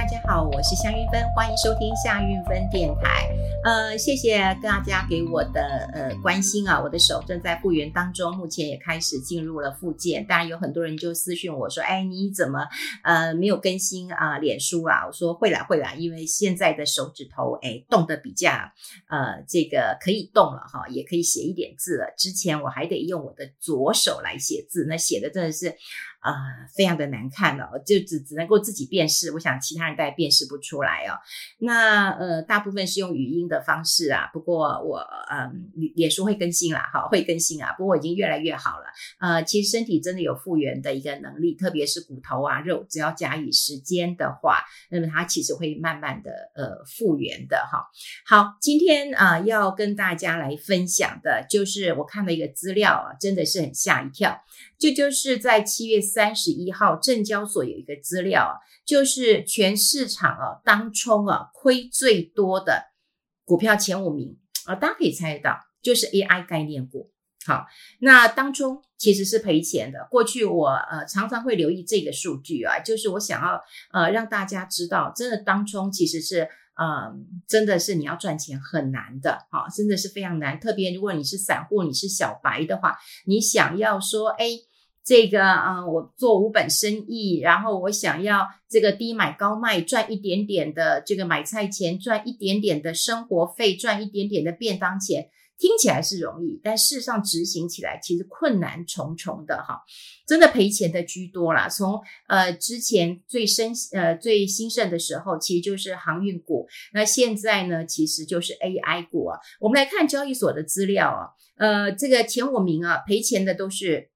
大家好，我是夏云芬，欢迎收听夏云芬电台。呃，谢谢大家给我的呃关心啊，我的手正在复原当中，目前也开始进入了复健。当然有很多人就私讯我说，哎，你怎么呃没有更新啊？脸书啊？我说会啦会啦，因为现在的手指头哎动得比较呃这个可以动了哈，也可以写一点字了。之前我还得用我的左手来写字，那写的真的是。啊、非常的难看了，就只只能够自己辨识，我想其他人大概辨识不出来哦。那呃，大部分是用语音的方式啊，不过我嗯，脸书会更新啦，哈，会更新啊。不过我已经越来越好了，呃，其实身体真的有复原的一个能力，特别是骨头啊、肉，只要加以时间的话，那么它其实会慢慢的呃复原的哈。好，今天啊、要跟大家来分享的就是我看了一个资料啊，真的是很吓一跳。这就是在七月三十一号，证交所有一个资料，就是全市场啊当冲啊亏最多的股票前五名啊，大家可以猜得到，就是 AI 概念股。好，那当冲其实是赔钱的。过去我呃常常会留意这个数据啊，就是我想要呃让大家知道，真的当冲其实是。嗯，真的是你要赚钱很难的，哈，真的是非常难。特别如果你是散户，你是小白的话，你想要说，哎，这个啊，我做五本生意，然后我想要这个低买高卖，赚一点点的这个买菜钱，赚一点点的生活费，赚一点点的便当钱。听起来是容易，但事实上执行起来其实困难重重的哈，真的赔钱的居多啦。从呃之前最生呃最兴盛的时候，其实就是航运股，那现在呢，其实就是 AI 股啊。我们来看交易所的资料啊，呃，这个前五名啊赔钱的都是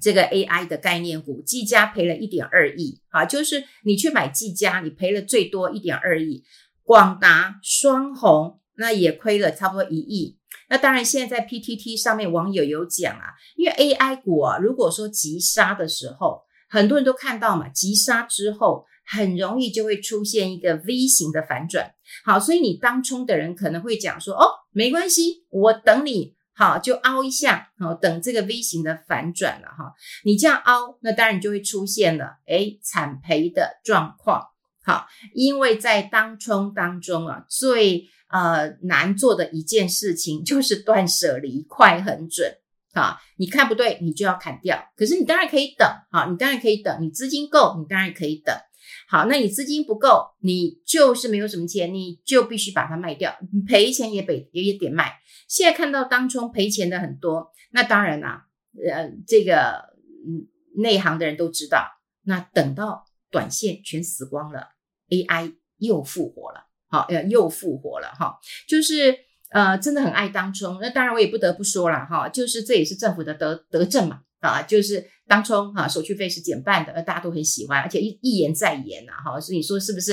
这个 AI 的概念股，技嘉赔了一点二亿啊，就是你去买技嘉，你赔了最多一点二亿，广达、双鸿那也亏了差不多一亿。那当然，现在在 PTT 上面网友有讲啊，因为 AI 股啊，如果说急杀的时候，很多人都看到嘛，急杀之后很容易就会出现一个 V 型的反转。好，所以你当冲的人可能会讲说，哦，没关系，我等你，好，就凹一下，好，等这个 V 型的反转了哈。你这样凹，那当然就会出现了，诶，惨赔的状况。好，因为在当冲当中啊，最呃，难做的一件事情就是断舍离，快很准啊！你看不对，你就要砍掉。可是你当然可以等啊，你当然可以等。你资金够，你当然可以等。好，那你资金不够，你就是没有什么钱，你就必须把它卖掉，赔钱也得也得卖。现在看到当冲赔钱的很多，那当然啦，呃，这个嗯，内行的人都知道。那等到短线全死光了，AI 又复活了。好，又复活了哈，就是呃，真的很爱当冲。那当然，我也不得不说了哈，就是这也是政府的德德政嘛啊，就是当冲哈，手续费是减半的，而大家都很喜欢，而且一一言再言呐哈，所以你说是不是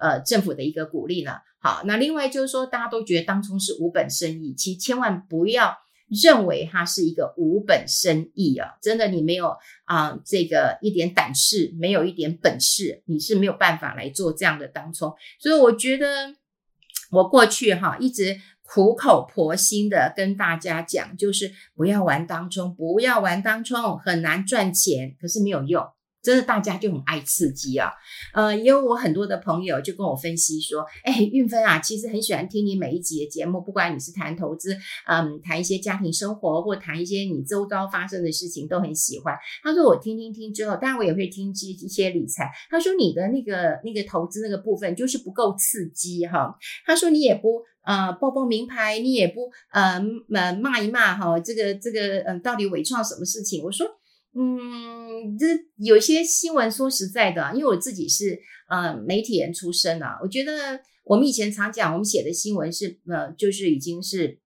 呃政府的一个鼓励呢？好，那另外就是说，大家都觉得当冲是无本生意，其实千万不要。认为它是一个无本生意啊，真的，你没有啊、呃，这个一点胆识，没有一点本事，你是没有办法来做这样的当冲。所以我觉得，我过去哈一直苦口婆心的跟大家讲，就是不要玩当冲，不要玩当冲，很难赚钱，可是没有用。真的，大家就很爱刺激啊，呃，也有我很多的朋友就跟我分析说，哎，运芬啊，其实很喜欢听你每一集的节目，不管你是谈投资，嗯，谈一些家庭生活，或谈一些你周遭发生的事情，都很喜欢。他说我听听听之后，当然我也会听一一些理财。他说你的那个那个投资那个部分就是不够刺激哈。他说你也不呃报报名牌，你也不呃呃骂一骂哈，这个这个嗯、到底伪创什么事情？我说。嗯，这有些新闻，说实在的，因为我自己是呃媒体人出身啊，我觉得我们以前常讲，我们写的新闻是呃，就是已经是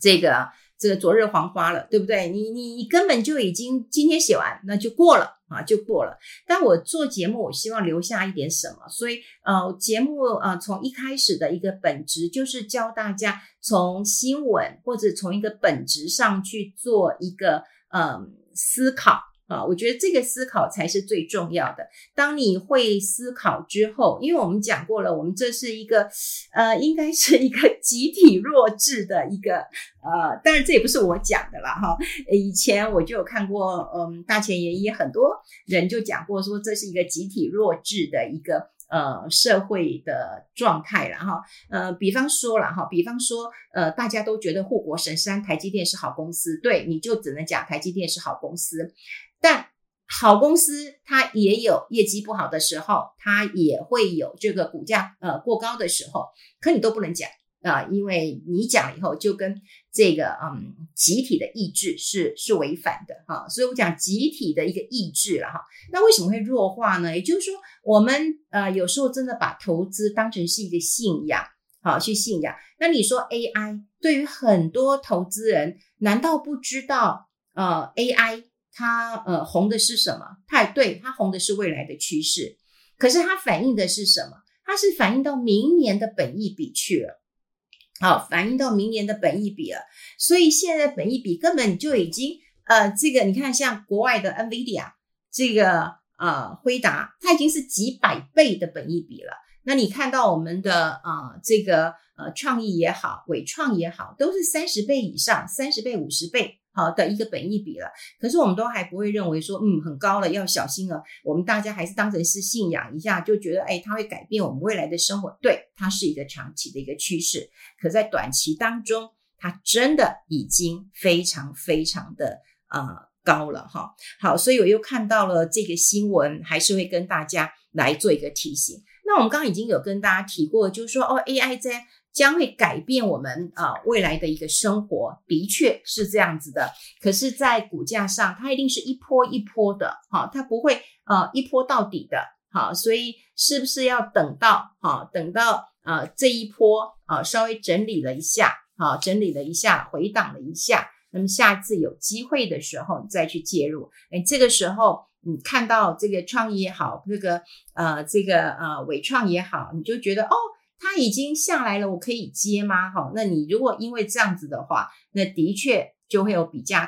这个这个昨日黄花了，对不对？你你你根本就已经今天写完，那就过了啊，就过了。但我做节目，我希望留下一点什么，所以呃，节目呃从一开始的一个本质就是教大家从新闻或者从一个本质上去做一个呃。思考啊，我觉得这个思考才是最重要的。当你会思考之后，因为我们讲过了，我们这是一个呃，应该是一个 集体弱智的一个呃，当然这也不是我讲的啦哈。以前我就有看过，嗯，大前研一很多人就讲过说，这是一个集体弱智的一个呃社会的状态了哈。呃，比方说了哈，比方说呃，大家都觉得护国神山台积电是好公司，对，你就只能讲台积电是好公司。但好公司它也有业绩不好的时候，它也会有这个股价呃过高的时候，可你都不能讲。啊，因为你讲了以后，就跟这个嗯集体的意志是是违反的哈，所以我讲集体的一个意志了哈。那为什么会弱化呢？也就是说，我们呃有时候真的把投资当成是一个信仰，好去信仰。那你说 AI 对于很多投资人，难道不知道呃 AI 它呃红的是什么？它对，它红的是未来的趋势，可是它反映的是什么？它是反映到明年的本益比去了。好，反映到明年的本益比了，所以现在本益比根本就已经，呃，这个你看，像国外的 NVIDIA，这个呃辉达，它已经是几百倍的本益比了。那你看到我们的啊这个呃创意也好，伪创也好，都是三十倍以上，三十倍、五十倍。好的一个本益比了，可是我们都还不会认为说，嗯，很高了，要小心了。我们大家还是当成是信仰一下，就觉得，哎，它会改变我们未来的生活。对，它是一个长期的一个趋势。可在短期当中，它真的已经非常非常的呃高了哈。好，所以我又看到了这个新闻，还是会跟大家来做一个提醒。那我们刚刚已经有跟大家提过，就是说，哦，AI 在。将会改变我们啊未来的一个生活，的确是这样子的。可是，在股价上，它一定是一波一波的，哈，它不会呃一波到底的，好，所以是不是要等到哈，等到呃这一波啊稍微整理了一下，好，整理了一下，回档了一下，那么下次有机会的时候你再去介入，哎，这个时候你看到这个创意也好，这个呃这个呃纬创也好，你就觉得哦。他已经下来了，我可以接吗？哈，那你如果因为这样子的话，那的确就会有比较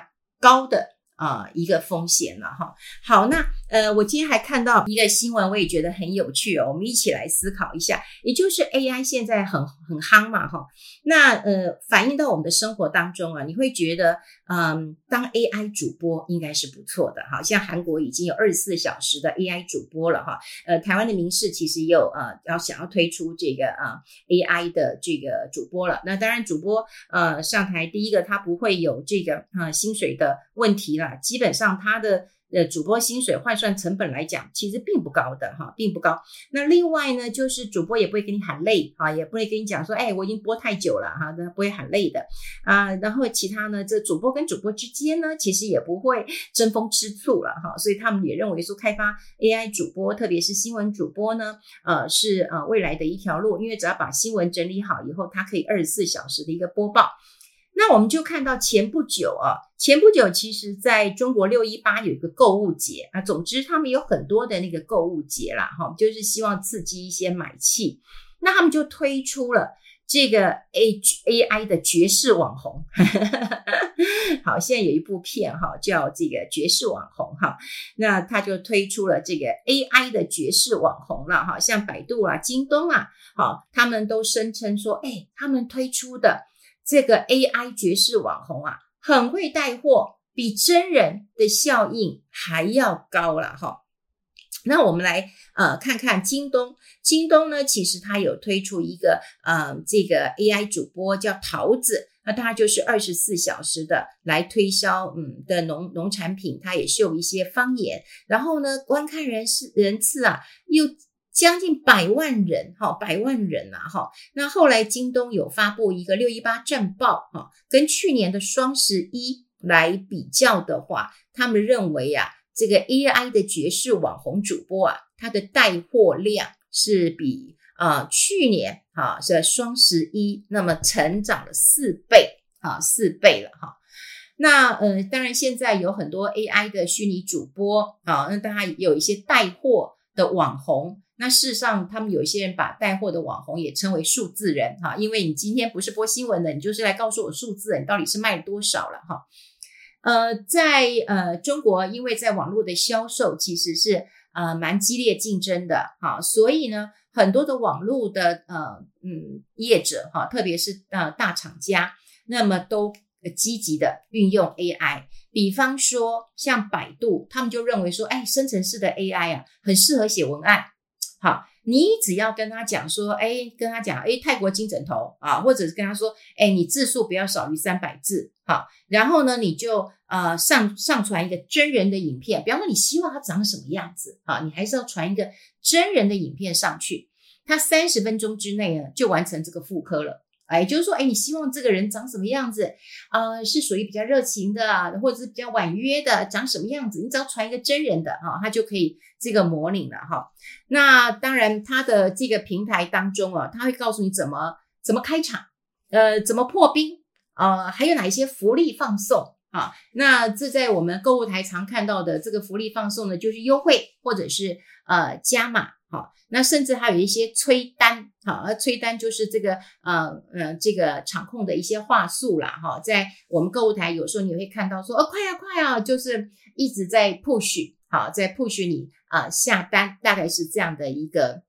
高的。啊、一个风险了哈。好，那呃，我今天还看到一个新闻，我也觉得很有趣哦。我们一起来思考一下，也就是 AI 现在很很夯嘛哈。那呃，反映到我们的生活当中啊，你会觉得，嗯、当 AI 主播应该是不错的哈。像韩国已经有二十四小时的 AI 主播了哈。呃，台湾的民视其实也有呃要想要推出这个啊、AI 的这个主播了。那当然，主播呃上台第一个他不会有这个啊、薪水的问题了。基本上，他的呃主播薪水换算成本来讲，其实并不高的哈，并不高。那另外呢，就是主播也不会给你喊累啊，也不会跟你讲说，哎，我已经播太久了哈，那不会喊累的啊。然后其他呢，这主播跟主播之间呢，其实也不会争风吃醋了哈。所以他们也认为说，开发 AI 主播，特别是新闻主播呢，呃，是呃未来的一条路，因为只要把新闻整理好以后，它可以二十四小时的一个播报。那我们就看到前不久啊，前不久其实在中国六一八有一个购物节啊，总之他们有很多的那个购物节啦，哈，就是希望刺激一些买气，那他们就推出了这个 A A I 的绝世网红，好，现在有一部片哈叫这个绝世网红哈，那他就推出了这个 A I 的绝世网红了哈，像百度啊、京东啊，好，他们都声称说，哎，他们推出的。这个 AI 绝世网红啊，很会带货，比真人的效应还要高了哈。那我们来呃看看京东，京东呢其实它有推出一个呃这个 AI 主播叫桃子，那它就是二十四小时的来推销嗯的农农产品，它也秀一些方言，然后呢观看人次人次啊又。将近百万人，哈，百万人啊，哈。那后来京东有发布一个六一八战报，哈，跟去年的双十一来比较的话，他们认为啊，这个 AI 的绝世网红主播啊，它的带货量是比啊、去年哈这双十一那么成长了四倍啊，四倍了哈。那呃，当然现在有很多 AI 的虚拟主播啊，那当然有一些带货的网红。那事实上，他们有一些人把带货的网红也称为数字人哈，因为你今天不是播新闻的，你就是来告诉我数字人到底是卖了多少了哈。呃，在呃中国，因为在网络的销售其实是呃蛮激烈竞争的哈，所以呢，很多的网络的呃嗯业者哈，特别是呃大厂家，那么都积极的运用 AI，比方说像百度，他们就认为说，哎，生成式的 AI 啊，很适合写文案。好，你只要跟他讲说，哎，跟他讲，哎，泰国金枕头啊，或者是跟他说，哎，你字数不要少于三百字，好，然后呢，你就呃上上传一个真人的影片，比方说你希望他长什么样子啊，你还是要传一个真人的影片上去，他三十分钟之内呢就完成这个妇科了。哎，就是说，哎，你希望这个人长什么样子？呃，是属于比较热情的，或者是比较婉约的，长什么样子？你只要传一个真人的哈，他就可以这个模拟了哈。那当然，他的这个平台当中啊，他会告诉你怎么怎么开场，呃，怎么破冰，呃，还有哪一些福利放送啊？那这在我们购物台常看到的这个福利放送呢，就是优惠或者是呃加码。好，那甚至还有一些催单，好，而催单就是这个呃呃这个场控的一些话术啦，哈，在我们购物台有时候你会看到说，哦，快啊快啊，就是一直在 push，好，在 push 你啊、下单，大概是这样的一个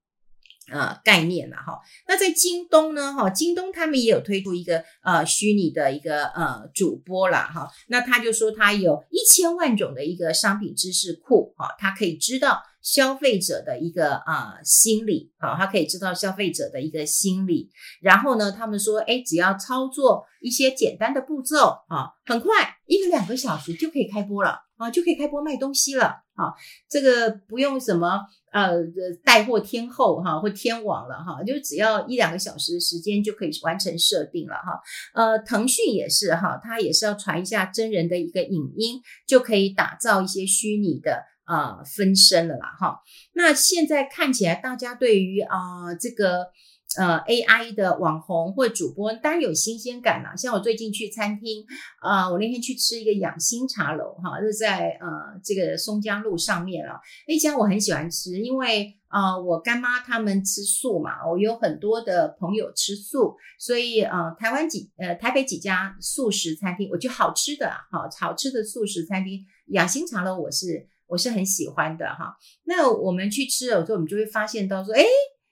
呃概念了哈。那在京东呢，哈，京东他们也有推出一个呃虚拟的一个呃主播啦。哈，那他就说他有一千万种的一个商品知识库，哈，他可以知道。消费者的一个啊、心理啊，他可以知道消费者的一个心理，然后呢，他们说，诶，只要操作一些简单的步骤啊，很快一个两个小时就可以开播了啊，就可以开播卖东西了啊，这个不用什么呃带货天后哈、或天王了哈、就只要一两个小时的时间就可以完成设定了哈。呃，腾讯也是哈，它也是要传一下真人的一个影音，就可以打造一些虚拟的。呃，分身了啦，哈。那现在看起来，大家对于啊、呃、这个呃 AI 的网红或主播，当然有新鲜感啦。像我最近去餐厅啊、我那天去吃一个养心茶楼，哈，是在呃这个松江路上面啊。那家我很喜欢吃，因为啊、我干妈他们吃素嘛，我有很多的朋友吃素，所以呃台湾几呃台北几家素食餐厅，我觉得好吃的好好吃的素食餐厅养心茶楼，我是。我是很喜欢的哈，那我们去吃了之后，我们就会发现到说，诶，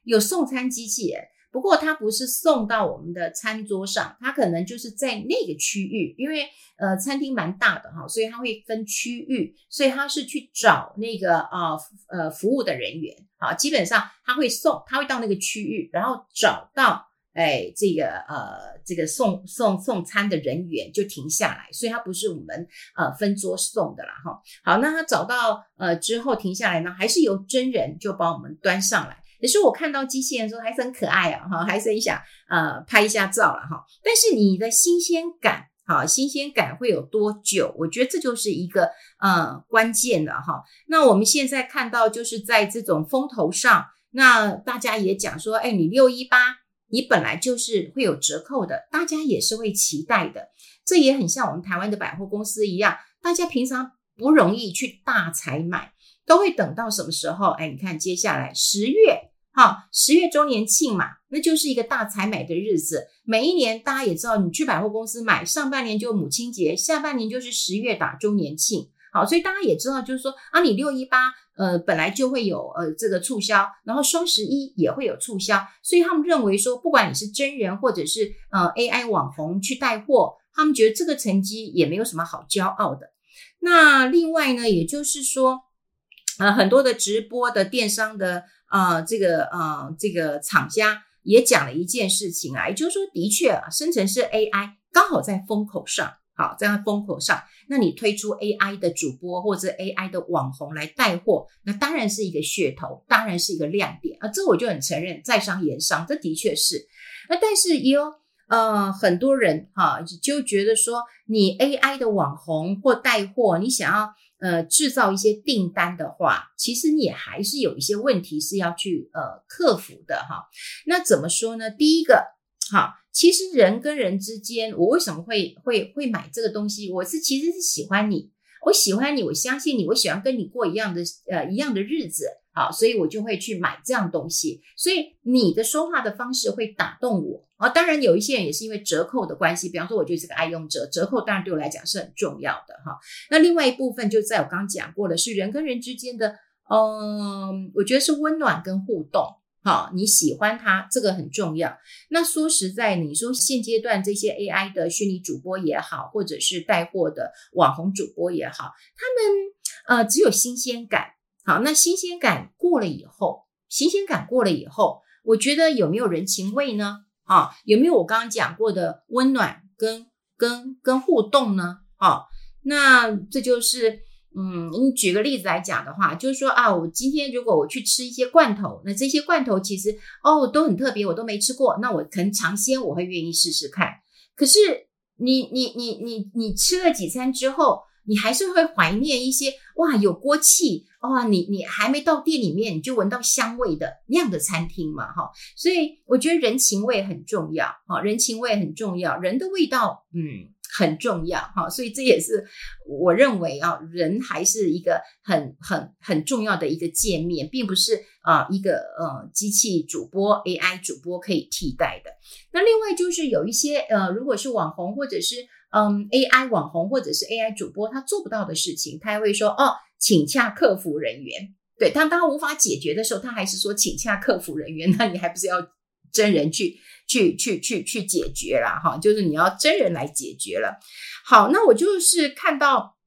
有送餐机器人，不过它不是送到我们的餐桌上，它可能就是在那个区域，因为呃餐厅蛮大的哈，所以它会分区域，所以它是去找那个啊，呃服务的人员，好，基本上他会送，他会到那个区域，然后找到。哎，这个呃，这个送送送餐的人员就停下来，所以他不是我们呃分桌送的啦哈。好，那他找到呃之后停下来呢，还是由真人就帮我们端上来。可是我看到机器人的时候还是很可爱啊哈，还是很想呃拍一下照了哈。但是你的新鲜感，哈，新鲜感会有多久？我觉得这就是一个呃关键的哈。那我们现在看到就是在这种风头上，那大家也讲说，哎，你六一八。你本来就是会有折扣的，大家也是会期待的。这也很像我们台湾的百货公司一样，大家平常不容易去大采买，都会等到什么时候？哎，你看接下来十月，哈，十月周年庆嘛，那就是一个大采买的日子。每一年大家也知道，你去百货公司买，上半年就母亲节，下半年就是十月打周年庆。好，所以大家也知道，就是说啊，你六一八。呃，本来就会有呃这个促销，然后双十一也会有促销，所以他们认为说，不管你是真人或者是呃 AI 网红去带货，他们觉得这个成绩也没有什么好骄傲的。那另外呢，也就是说，呃，很多的直播的电商的啊、呃，这个啊、呃，这个厂家也讲了一件事情啊，也就是说，的确啊，生成式 AI 刚好在风口上。好，在风口上，那你推出 AI 的主播或者 AI 的网红来带货，那当然是一个噱头，当然是一个亮点啊。这我就很承认，在商言商，这的确是。那但是也有呃很多人哈、就觉得说，你 AI 的网红或带货，你想要呃制造一些订单的话，其实你也还是有一些问题是要去呃克服的哈。那怎么说呢？第一个，好。其实人跟人之间，我为什么会会会买这个东西？我是其实是喜欢你，我喜欢你，我相信你，我喜欢跟你过一样的呃一样的日子，好，所以我就会去买这样东西。所以你的说话的方式会打动我啊。当然有一些人也是因为折扣的关系，比方说我就是个爱用者，折扣当然对我来讲是很重要的哈。那另外一部分就在我刚讲过的是人跟人之间的，嗯，我觉得是温暖跟互动。好，你喜欢他，这个很重要。那说实在，你说现阶段这些 AI 的虚拟主播也好，或者是带货的网红主播也好，他们呃只有新鲜感。好，那新鲜感过了以后，新鲜感过了以后，我觉得有没有人情味呢？啊，有没有我刚刚讲过的温暖跟跟跟互动呢？啊，那这就是。嗯，你举个例子来讲的话，就是说啊，我今天如果我去吃一些罐头，那这些罐头其实哦都很特别，我都没吃过，那我可能尝鲜，我会愿意试试看。可是你你你你你吃了几餐之后，你还是会怀念一些哇有锅气哇，你你还没到店里面你就闻到香味的那样的餐厅嘛哈，所以我觉得人情味很重要哈，人情味很重要，人的味道嗯。很重要哈，所以这也是我认为啊，人还是一个很很很重要的一个界面，并不是啊一个呃机器主播 AI 主播可以替代的。那另外就是有一些呃，如果是网红或者是嗯 AI 网红或者是 AI 主播，他做不到的事情，他还会说哦，请洽客服人员。对，当他无法解决的时候，他还是说请洽客服人员。那你还不是要真人去？去去去去解决了哈，就是你要真人来解决了。好，那我就是看到，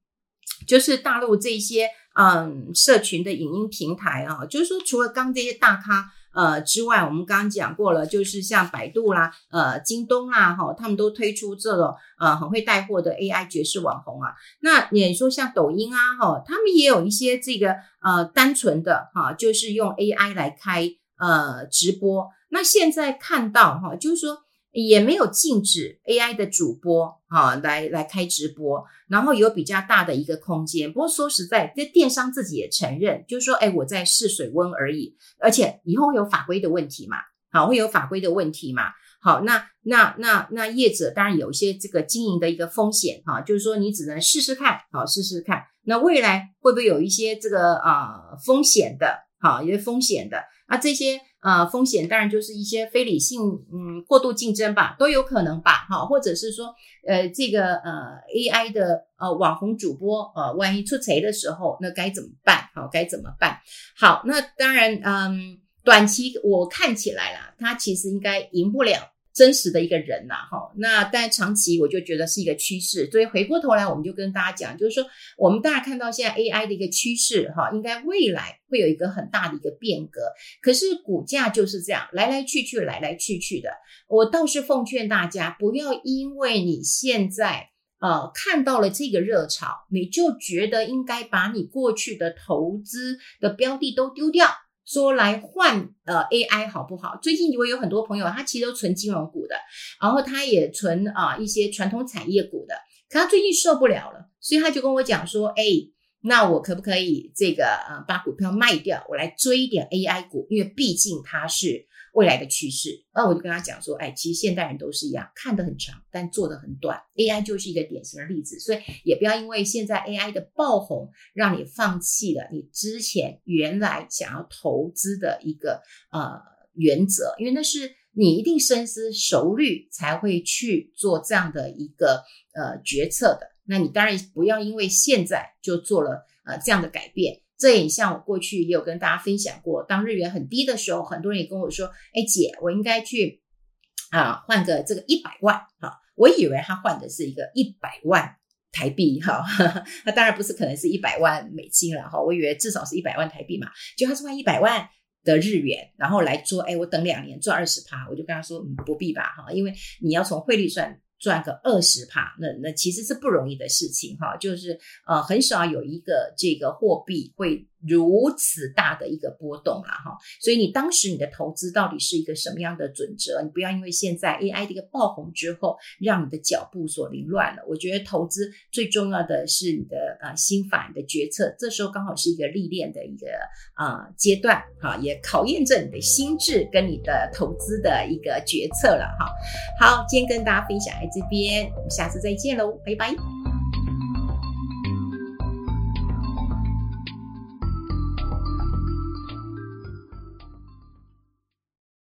就是大陆这些嗯社群的影音平台啊，就是说除了刚这些大咖呃之外，我们刚刚讲过了，就是像百度啦、呃京东啦哈，他们都推出这种呃很会带货的 AI 爵士网红啊。那你说像抖音啊哈，他们也有一些这个呃单纯的哈，就是用 AI 来开呃直播。那现在看到哈，就是说也没有禁止 AI 的主播哈来来开直播，然后有比较大的一个空间。不过说实在，这电商自己也承认，就是说，哎，我在试水温而已。而且以后有法规的问题嘛，好，会有法规的问题嘛。好，那那那那业者当然有一些这个经营的一个风险哈，就是说你只能试试看，好，试试看。那未来会不会有一些这个啊风险的？好，有些风险的啊这些。呃，风险当然就是一些非理性，嗯，过度竞争吧，都有可能吧，哈，或者是说，呃，这个呃 AI 的呃网红主播，呃，万一出贼的时候，那该怎么办？好，该怎么办？好，那当然，嗯，短期我看起来啦，它其实应该赢不了。真实的一个人呐，哈，那但长期我就觉得是一个趋势，所以回过头来我们就跟大家讲，就是说我们大家看到现在 AI 的一个趋势，哈，应该未来会有一个很大的一个变革。可是股价就是这样来来去去，来来去去的。我倒是奉劝大家，不要因为你现在呃看到了这个热潮，你就觉得应该把你过去的投资的标的都丢掉。说来换呃 AI 好不好？最近我有很多朋友，他其实都存金融股的，然后他也存啊、一些传统产业股的，可他最近受不了了，所以他就跟我讲说，哎，那我可不可以这个呃把股票卖掉，我来追一点 AI 股，因为毕竟它是。未来的趋势，那我就跟他讲说，哎，其实现代人都是一样，看得很长，但做得很短。AI 就是一个典型的例子，所以也不要因为现在 AI 的爆红，让你放弃了你之前原来想要投资的一个呃原则，因为那是你一定深思熟虑才会去做这样的一个呃决策的。那你当然不要因为现在就做了呃这样的改变。这也像我过去也有跟大家分享过，当日元很低的时候，很多人也跟我说：“哎，姐，我应该去啊换个这个一百万。”哈，我以为他换的是一个一百万台币，哈，那当然不是，可能是一百万美金了，哈，我以为至少是一百万台币嘛，就他是换一百万的日元，然后来做，哎，我等两年赚二十趴，我就跟他说，嗯，不必吧，哈，因为你要从汇率算。赚个二十帕，那那其实是不容易的事情哈，就是呃很少有一个这个货币会如此大的一个波动了哈，所以你当时你的投资到底是一个什么样的准则？你不要因为现在 AI 的一个爆红之后，让你的脚步所凌乱了。我觉得投资最重要的是你的呃心法、你的决策，这时候刚好是一个历练的一个啊、呃、阶段哈，也考验着你的心智跟你的投资的一个决策了哈。好，今天跟大家分享在。这边，我们下次再见喽，拜拜。